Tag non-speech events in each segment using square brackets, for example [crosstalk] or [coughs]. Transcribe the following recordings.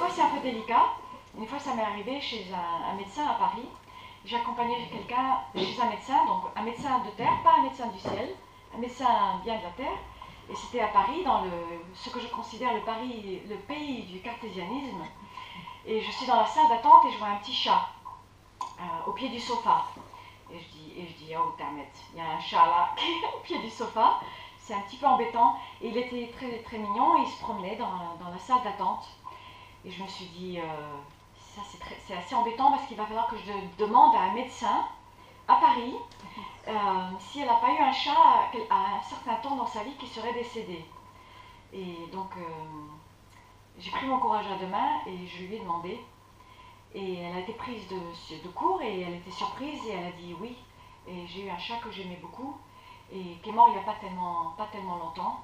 fois, c'est un peu délicat. Une fois, ça m'est arrivé chez un, médecin à Paris. J'ai accompagné quelqu'un chez un médecin, donc un médecin de terre, pas un médecin du ciel, un médecin bien de la terre. Et c'était à Paris, dans le, ce que je considère le, Paris, le pays du cartésianisme. Et je suis dans la salle d'attente et je vois un petit chat euh, au pied du sofa. Et je dis, et je dis oh, il y a un chat là [laughs] au pied du sofa. C'est un petit peu embêtant. Et il était très, très mignon et il se promenait dans, dans la salle d'attente. Et je me suis dit, euh, ça c'est assez embêtant parce qu'il va falloir que je demande à un médecin à Paris euh, si elle n'a pas eu un chat à, un certain temps dans sa vie qui serait décédé. Et donc euh, j'ai pris mon courage à deux mains et je lui ai demandé. Et elle a été prise de, de et elle était surprise et elle a dit oui. Et j'ai eu un chat que j'aimais beaucoup et qui est mort il n'y a pas tellement, pas tellement longtemps.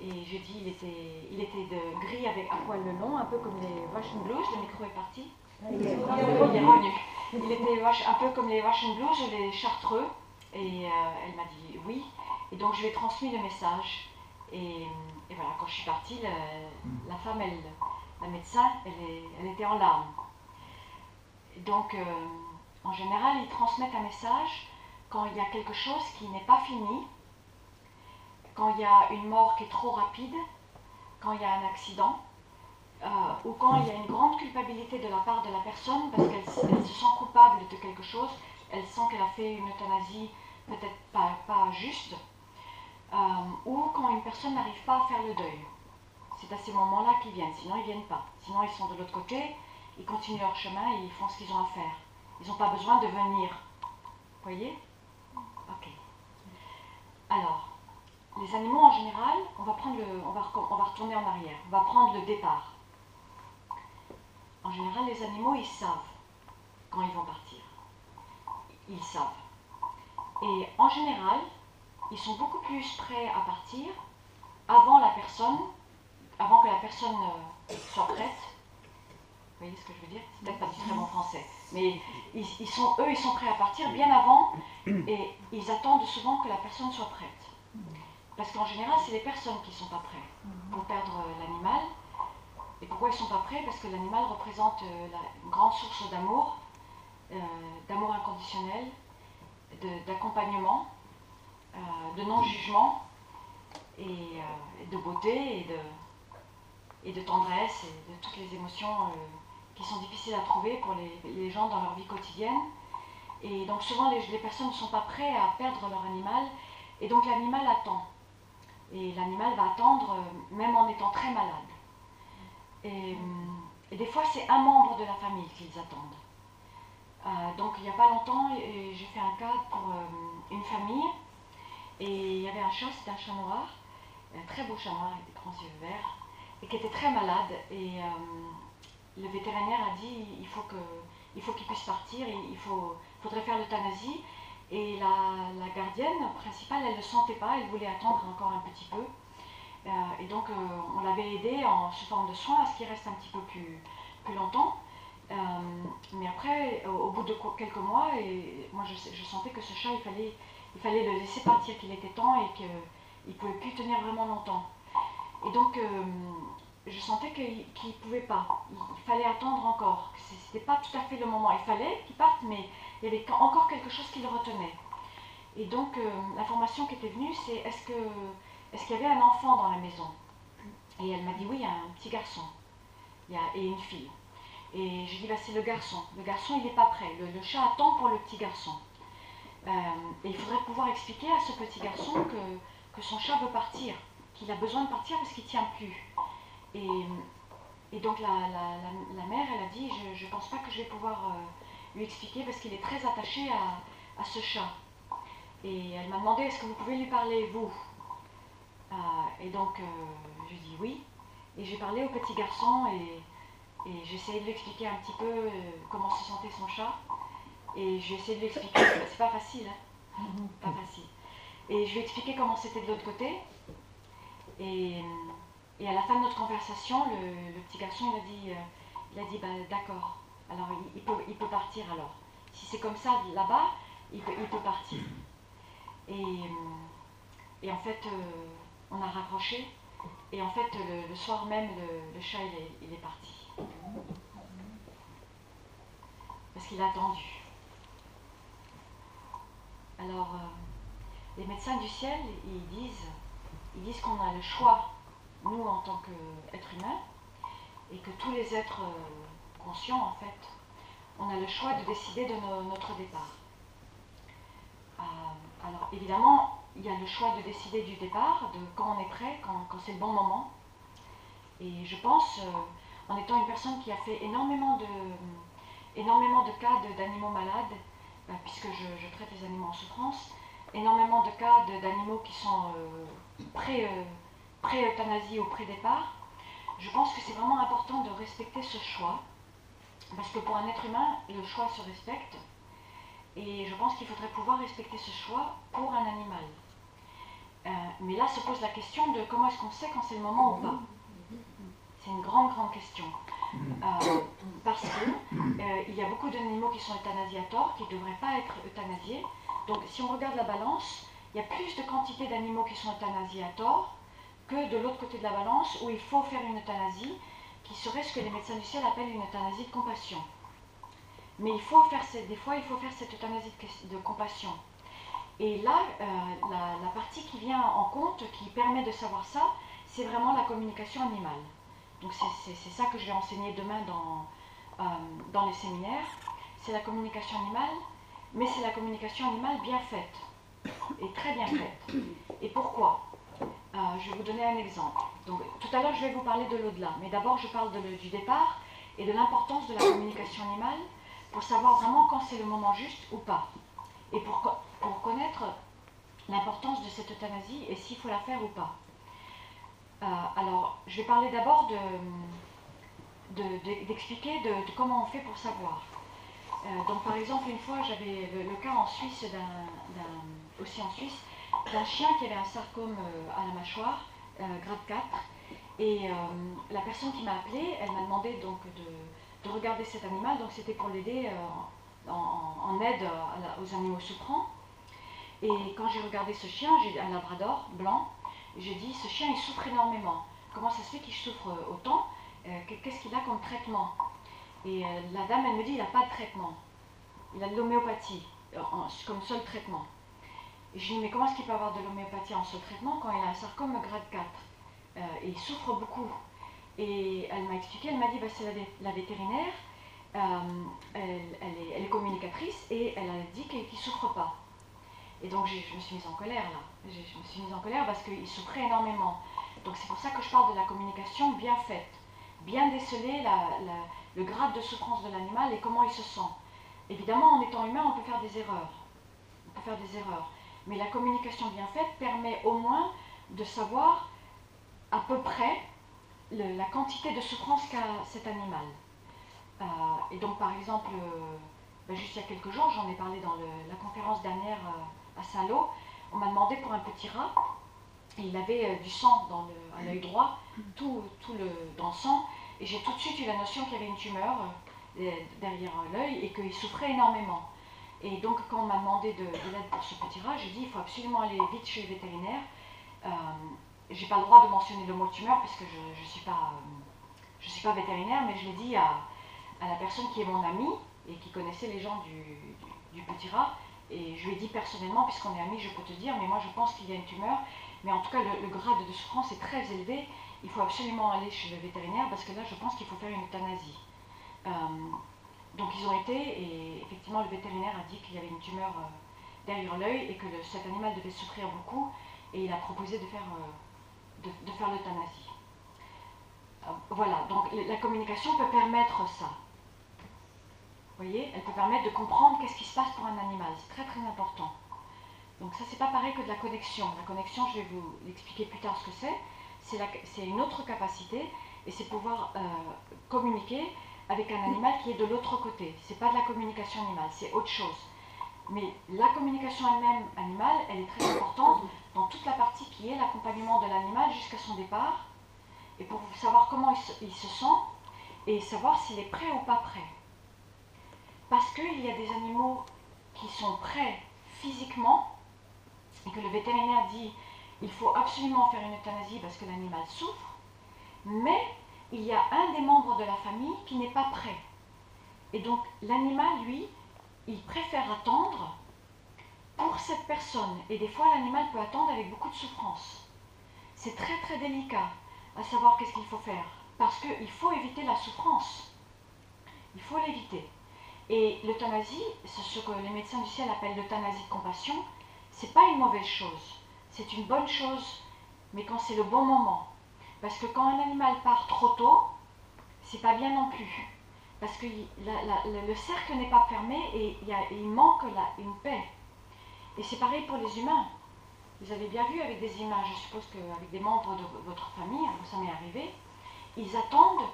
Et j'ai dit, il était, il était de gris avec un poil long, un peu comme les Russian Blues. Le micro est parti. Il est revenu. Il était un peu comme les Russian Blues, les chartreux. Et euh, elle m'a dit oui. Et donc je lui ai transmis le message. Et, voilà, quand je suis partie, la, femme, elle, la médecin, elle, elle, était en larmes. Donc, euh, en général, ils transmettent un message quand il y a quelque chose qui n'est pas fini, quand il y a une mort qui est trop rapide, quand il y a un accident, euh, ou quand il y a une grande culpabilité de la part de la personne parce qu'elle se sent coupable de quelque chose, elle sent qu'elle a fait une euthanasie peut-être pas, juste, euh, ou quand une personne n'arrive pas à faire le deuil. C'est à ces moments-là qu'ils viennent, sinon ils ne viennent pas. Sinon ils sont de l'autre côté, ils continuent leur chemin et ils font ce qu'ils ont à faire. Ils n'ont pas besoin de venir. Vous voyez Ok. Alors, animaux en général, on va, prendre le, on, va, on va retourner en arrière, on va prendre le départ. En général, les animaux, ils savent quand ils vont partir. Ils savent. Et en général, ils sont beaucoup plus prêts à partir avant la personne, avant que la personne euh, soit prête. Vous voyez ce que je veux dire? C'est peut-être pas du très bon français. Mais ils, sont, eux, ils sont prêts à partir bien avant et ils attendent souvent que la personne soit prête. Parce qu'en général, c'est les personnes qui ne sont pas prêtes pour perdre euh, l'animal. Et pourquoi ils ne sont pas prêts? Parce que l'animal représente euh, une grande source d'amour, d'amour inconditionnel, d'accompagnement, euh, de non-jugement, et euh, de beauté, et de, et de tendresse, et de toutes les émotions euh, qui sont difficiles à trouver pour les, gens dans leur vie quotidienne. Et donc souvent les, personnes ne sont pas prêtes à perdre leur animal, et donc l'animal attend. Et l'animal va attendre même en étant très malade. Et, et des fois c'est un membre de la famille qu'ils attendent. Euh, donc il n'y a pas longtemps, j'ai fait un cadre pour euh, une famille et il y avait un chat, c'était un chat noir, un très beau chat noir avec des grands yeux verts et qui était très malade. Et euh, le vétérinaire a dit il faut qu'il puisse partir, il faudrait faire l'euthanasie. Et la, gardienne principale, elle ne le sentait pas, elle voulait attendre encore un petit peu. et donc on l'avait aidé en sous forme de soins à ce qu'il reste un petit peu plus, plus longtemps. Euh, mais après, au, bout de quelques mois, et moi je, sentais que ce chat, il fallait, il fallait le laisser partir, qu'il était temps et qu'il ne pouvait plus tenir vraiment longtemps. Et donc, euh, je sentais qu'il ne pouvait pas. Il, fallait attendre encore. Ce n'était pas tout à fait le moment. Il fallait qu'il parte, mais il y avait encore quelque chose qui le retenait. Et donc, euh, l'information qui était venue, c'est est-ce qu'il est y avait un enfant dans la maison? Et elle m'a dit oui, il y a un petit garçon et une fille. Et je dis, bah, c'est le garçon. Le garçon, il n'est pas prêt. Le, chat attend pour le petit garçon. Euh, et il faudrait pouvoir expliquer à ce petit garçon que, que son chat veut partir, qu'il a besoin de partir parce qu'il ne tient plus. Et, donc la, la, la, mère, elle a dit, je ne pense pas que je vais pouvoir euh, lui expliquer parce qu'il est très attaché à, à, ce chat. Et elle m'a demandé, est-ce que vous pouvez lui parler, vous? Euh, Et donc, je dis oui. Et j'ai parlé au petit garçon et et j'essayais de lui expliquer un petit peu euh, comment se sentait son chat. Et j'ai essayé de lui expliquer, [coughs] c'est pas facile, hein Pas facile. Et je lui ai expliqué comment c'était de l'autre côté. Et, et, à la fin de notre conversation, le, petit garçon, il a dit, euh, il a dit bah, d'accord, alors il, peut, il peut partir alors. Si c'est comme ça là-bas, il peut, partir. Et, et en fait, euh, on a rapproché. Et en fait, le, soir même, le, chat, il est, parti. Parce qu'il a attendu. Alors, euh, les médecins du ciel, ils disent, ils disent qu'on a le choix, nous en tant qu'êtres humains, et que tous les êtres euh, conscients, en fait, on a le choix de décider de notre départ. Euh, alors, évidemment, il y a le choix de décider du départ, de quand on est prêt, quand, c'est le bon moment. Et je pense, en étant une personne qui a fait énormément de, énormément de cas d'animaux malades, puisque je, traite les animaux en souffrance, énormément de cas d'animaux qui sont euh, euh, pré-euthanasie ou pré-départ. Je pense que c'est vraiment important de respecter ce choix, parce que pour un être humain, le choix se respecte, et je pense qu'il faudrait pouvoir respecter ce choix pour un animal. Euh, mais là se pose la question de comment est-ce qu'on sait quand c'est le moment ou pas. C'est une grande, grande question. Euh, parce qu'il euh, y a beaucoup d'animaux qui sont euthanasiés à tort, qui ne devraient pas être euthanasiés. Donc si on regarde la balance, il y a plus de quantité d'animaux qui sont euthanasiés à tort que de l'autre côté de la balance où il faut faire une euthanasie qui serait ce que les médecins du ciel appellent une euthanasie de compassion. Mais il faut faire, des fois, il faut faire cette euthanasie de, compassion. Et là, euh, la, partie qui vient en compte, qui permet de savoir ça, c'est vraiment la communication animale. Donc c'est ça que je vais enseigner demain dans, euh, dans les séminaires. C'est la communication animale, mais c'est la communication animale bien faite, et très bien faite. Et pourquoi? Euh, Je vais vous donner un exemple. Donc, tout à l'heure, je vais vous parler de l'au-delà, mais d'abord, je parle du départ et de l'importance de la communication animale pour savoir vraiment quand c'est le moment juste ou pas. Et pour, connaître l'importance de cette euthanasie et s'il faut la faire ou pas. Euh, alors, je vais parler d'abord d'expliquer de, comment on fait pour savoir. Euh, donc, par exemple, une fois, j'avais le, cas en Suisse, aussi en Suisse, d'un chien qui avait un sarcome euh, à la mâchoire, grade 4. Et la personne qui m'a appelé, elle m'a demandé donc de, regarder cet animal. Donc, c'était pour l'aider en, aide aux animaux souffrants. Et quand j'ai regardé ce chien, j'ai un labrador blanc, j'ai dit, ce chien, il souffre énormément. Comment ça se fait qu'il souffre autant euh, Qu'est-ce qu'il a comme traitement? Et euh, la dame, elle me dit, il n'a pas de traitement. Il a de l'homéopathie euh, comme seul traitement. Et je dis, mais comment est-ce qu'il peut avoir de l'homéopathie en seul traitement quand il a un sarcome grade 4 Et il souffre beaucoup. Et elle m'a expliqué, elle m'a dit, bah, c'est la, vétérinaire, elle, est, communicatrice et elle a dit qu'il ne souffre pas. Et donc je me suis mise en colère là. Je, me suis mise en colère parce qu'il souffrait énormément. Donc c'est pour ça que je parle de la communication bien faite. Bien déceler le grade de souffrance de l'animal et comment il se sent. Évidemment, en étant humain, on peut faire des erreurs. On peut faire des erreurs. Mais la communication bien faite permet au moins de savoir à peu près la quantité de souffrance qu'a cet animal. Euh, et donc, par exemple, euh, ben, juste il y a quelques jours, j'en ai parlé dans la conférence dernière. Euh, à Saint-Lô, on m'a demandé pour un petit rat, et il avait du sang dans à l'œil droit, tout, tout le, dans le sang, et j'ai tout de suite eu la notion qu'il y avait une tumeur derrière l'œil et qu'il souffrait énormément. Et donc quand on m'a demandé de, l'aide pour ce petit rat, j'ai dit il faut absolument aller vite chez le vétérinaire. Euh, j'ai pas le droit de mentionner le mot tumeur puisque je ne suis, pas, je suis pas vétérinaire, mais je l'ai dit à, la personne qui est mon amie et qui connaissait les gens du, du petit rat. Et je lui ai dit personnellement, puisqu'on est amis, je peux te dire, mais moi je pense qu'il y a une tumeur. Mais en tout cas, le, grade de souffrance est très élevé. Il faut absolument aller chez le vétérinaire parce que là, je pense qu'il faut faire une euthanasie. Euh, donc ils ont été, et effectivement, le vétérinaire a dit qu'il y avait une tumeur euh, derrière l'œil et que cet animal devait souffrir beaucoup. Et il a proposé de faire, euh, de, faire l'euthanasie. voilà, donc la communication peut permettre ça. Vous voyez, elle peut permettre de comprendre qu'est-ce qui se passe pour un animal. C'est très très important. Donc ça, c'est pas pareil que de la connexion. La connexion, je vais vous l'expliquer plus tard ce que c'est. C'est une autre capacité et c'est pouvoir euh, communiquer avec un animal qui est de l'autre côté. C'est pas de la communication animale, c'est autre chose. Mais la communication elle-même animale, elle est très importante dans toute la partie qui est l'accompagnement de l'animal jusqu'à son départ et pour savoir comment il se sent et savoir s'il est prêt ou pas prêt. Parce qu'il y a des animaux qui sont prêts physiquement et que le vétérinaire dit il faut absolument faire une euthanasie parce que l'animal souffre, mais il y a un des membres de la famille qui n'est pas prêt. Et donc l'animal, lui, il préfère attendre pour cette personne. Et des fois, l'animal peut attendre avec beaucoup de souffrance. C'est très très délicat à savoir qu'est-ce qu'il faut faire. Parce qu'il faut éviter la souffrance. Il faut l'éviter. Et l'euthanasie, ce que les médecins du ciel appellent l'euthanasie de compassion, c'est pas une mauvaise chose. C'est une bonne chose, mais quand c'est le bon moment. Parce que quand un animal part trop tôt, c'est pas bien non plus. Parce que le cercle n'est pas fermé et il manque une paix. Et c'est pareil pour les humains. Vous avez bien vu avec des images, je suppose qu'avec des membres de votre famille, hein, ça m'est arrivé, ils attendent,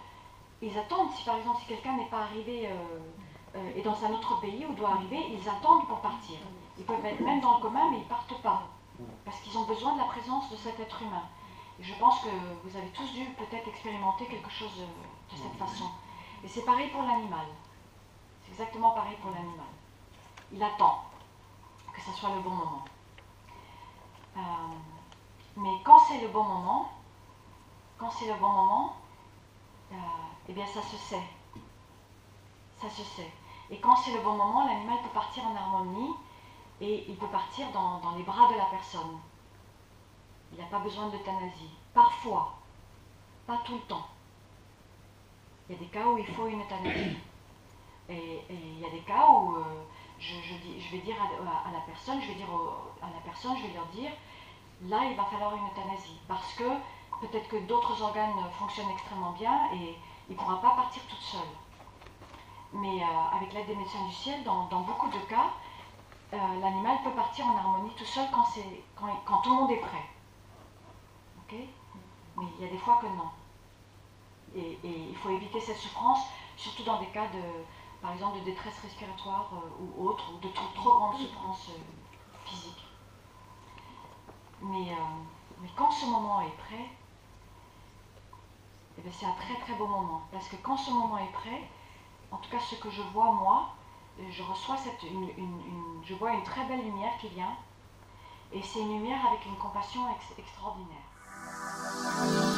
ils attendent, si par exemple si quelqu'un n'est pas arrivé euh, euh, et dans un autre pays où doit arriver, ils attendent pour partir. Ils peuvent être même dans le commun, mais ils ne partent pas. Parce qu'ils ont besoin de la présence de cet être humain. Et je pense que vous avez tous dû peut-être expérimenter quelque chose de cette façon. Et c'est pareil pour l'animal. C'est exactement pareil pour l'animal. Il attend que ce soit le bon moment. Euh, mais quand c'est le bon moment, quand c'est le bon moment, euh, eh bien ça se sait. Ça se sait. Et quand c'est le bon moment, l'animal peut partir en harmonie et il peut partir dans, les bras de la personne. Il n'a pas besoin d'euthanasie. Parfois, pas tout le temps. Il y a des cas où il faut une euthanasie. Et, il y a des cas où euh, je, vais dire à, la personne, je vais dire à la personne, je vais leur dire, là il va falloir une euthanasie. Parce que peut-être que d'autres organes fonctionnent extrêmement bien et il ne pourra pas partir toute seule. Mais euh, avec l'aide des médecins du ciel, dans, beaucoup de cas, euh, l'animal peut partir en harmonie tout seul quand tout le monde est prêt. Ok Mais il y a des fois que non. Et, il faut éviter cette souffrance, surtout dans des cas de, par exemple, de détresse respiratoire euh, ou autre, ou de trop, grande souffrance physique. Mais, mais quand ce moment est prêt, eh c'est un très très beau moment. Parce que quand ce moment est prêt, en tout cas ce que je vois moi, je reçois cette, une, je vois une très belle lumière qui vient. Et c'est une lumière avec une compassion extraordinaire. oh